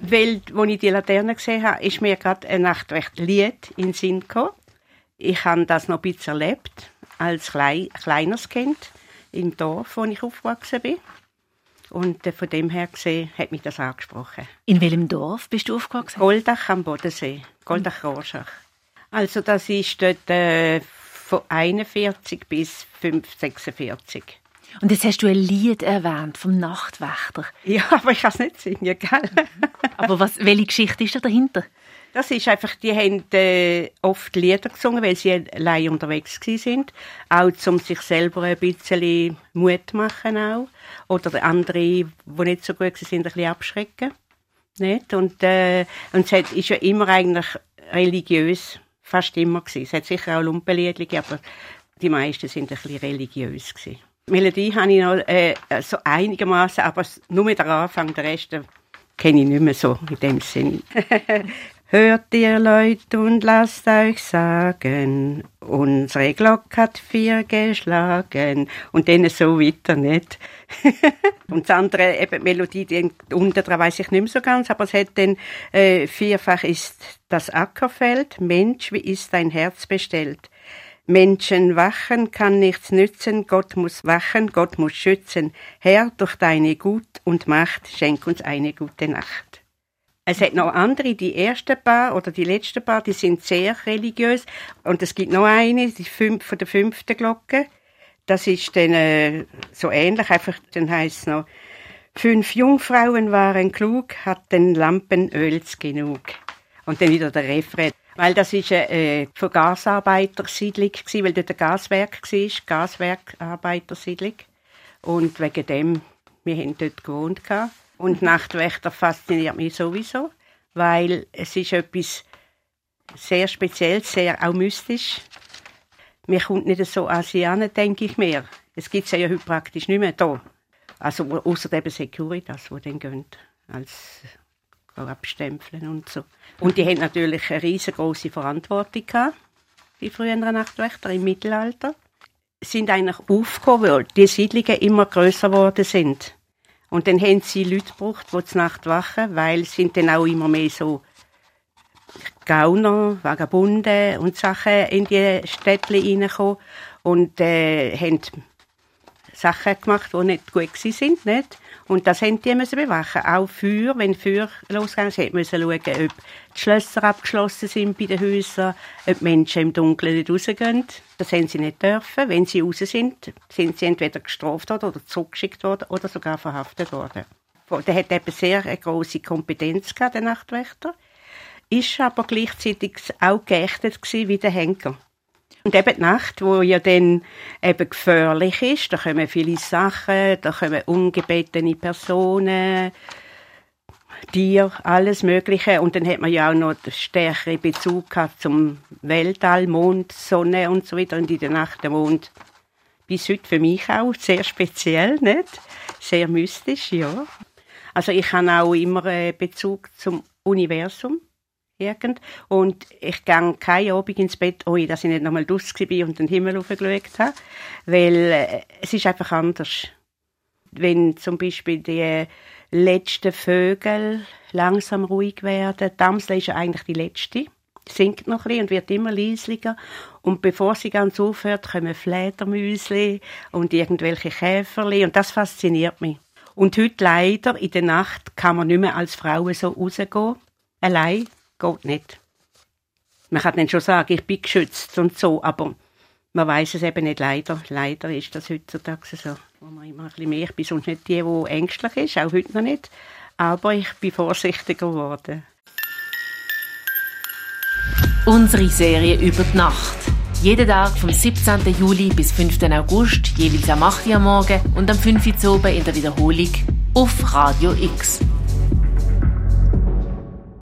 Weil, als ich die Laterne gesehen habe, ist mir gerade ein Nachtwächterlied in den Sinn gekommen. Ich habe das noch ein bisschen erlebt, als klein, kleines Kind im Dorf, wo ich aufgewachsen bin. Und äh, von dem her gesehen hat mich das angesprochen. In welchem Dorf bist du aufgewachsen? Goldach am Bodensee, Goldach-Rorschach. Also das ist dort äh, von 41 bis 5, 46. Und jetzt hast du ein Lied erwähnt vom Nachtwächter. Ja, aber ich kann es nicht singen, gell? aber was, welche Geschichte ist da dahinter? Das ist einfach, die haben äh, oft Lieder gesungen, weil sie allein unterwegs sind, auch um sich selber ein bisschen Mut machen auch. oder andere, die nicht so gut sind, ein bisschen abschrecken. Nicht? Und, äh, und es ist ja immer eigentlich religiös, fast immer gewesen. Es hat sicher auch Lumpenlieder aber die meisten sind ein bisschen religiös gewesen. Melodie habe ich noch äh, so einigermaßen, aber nur mit der Anfang, der Rest äh, kenne ich nicht mehr so in dem Sinn. Hört ihr Leute und lasst euch sagen, unsere Glocke hat vier geschlagen. Und dann so weiter, nicht? und das andere, eben die Melodie, die unten dran weiss ich nicht mehr so ganz, aber es hat dann, äh, vierfach ist das Ackerfeld, Mensch, wie ist dein Herz bestellt? Menschen wachen kann nichts nützen, Gott muss wachen, Gott muss schützen. Herr, durch deine Gut und Macht schenk uns eine gute Nacht. Es hat noch andere, die ersten paar oder die letzten paar, die sind sehr religiös. Und es gibt noch eine, die fünf, von der fünften Glocke. Das ist dann äh, so ähnlich, einfach, dann heißt es noch, fünf Jungfrauen waren klug, hatten Lampenöls genug. Und dann wieder der Refrain. Weil das ist eine äh, von Gasarbeitersiedlung gewesen, weil dort ein Gaswerk war, Gaswerkarbeitersiedlung. Und wegen dem, wir haben dort gewohnt. Gehabt. Und Nachtwächter fasziniert mich sowieso, weil es ist etwas sehr Spezielles, sehr auch mystisch. Mir kommt nicht so Asianen, denke ich mir. Es gibt ja heute praktisch nicht mehr da. Also außer eben Securitas, die dann gehen, als abstempeln und so. Und die haben natürlich eine riesengroße Verantwortung gehabt, die früheren Nachtwächter im Mittelalter. Sind eigentlich aufgekommen, weil die Siedlungen immer größer geworden sind. Und dann haben sie Leute gebraucht, die zur Nacht wachen, weil es sind dann auch immer mehr so Gauner, Vagabunden und Sachen in die Städte reingekommen und äh, haben Sachen gemacht, die nicht gut sind, nicht? Und das haben die müssen bewachen. Auch Feuer, wenn Feuer losgegangen ist, müssen schauen, ob die Schlösser abgeschlossen sind bei den Häusern, ob Menschen im Dunkeln nicht rausgehen. Das haben sie nicht dürfen. Wenn sie raus sind, sind sie entweder gestraft worden oder zurückgeschickt worden oder sogar verhaftet worden. Der hat eben sehr eine grosse Kompetenz gehabt, der Nachtwächter. Ist aber gleichzeitig auch geächtet wie der Henker. Und eben die Nacht, wo ja dann eben gefährlich ist, da kommen viele Sachen, da kommen ungebetene Personen, Tier, alles Mögliche. Und dann hat man ja auch noch den stärkeren Bezug gehabt zum Weltall, Mond, Sonne und so weiter. Und in der Nacht der Mond bis heute für mich auch sehr speziell, nicht? Sehr mystisch, ja. Also ich habe auch immer einen Bezug zum Universum irgend. Und ich gehe keine Abend ins Bett, ohne dass ich nicht nochmal draussen war und den Himmel aufgeschaut habe. Weil äh, es ist einfach anders. Wenn zum Beispiel die letzten Vögel langsam ruhig werden, die Amsel ist ja eigentlich die letzte, singt noch ein und wird immer leislicher. Und bevor sie ganz aufhört, kommen Fledermäusli und irgendwelche Käferli und das fasziniert mich. Und heute leider, in der Nacht, kann man nicht mehr als Frau so rausgehen. Allein geht nicht. Man kann dann schon sagen, ich bin geschützt und so, aber man weiß es eben nicht leider. Leider ist das heutzutage so. Wo man immer ein bisschen mehr, ich bin sonst nicht die, die ängstlich ist, auch heute noch nicht. Aber ich bin vorsichtiger geworden. Unsere Serie über die Nacht. Jeden Tag vom 17. Juli bis 5. August, jeweils am 8. Uhr am Morgen und am 5. Uhr in der Wiederholung auf Radio X.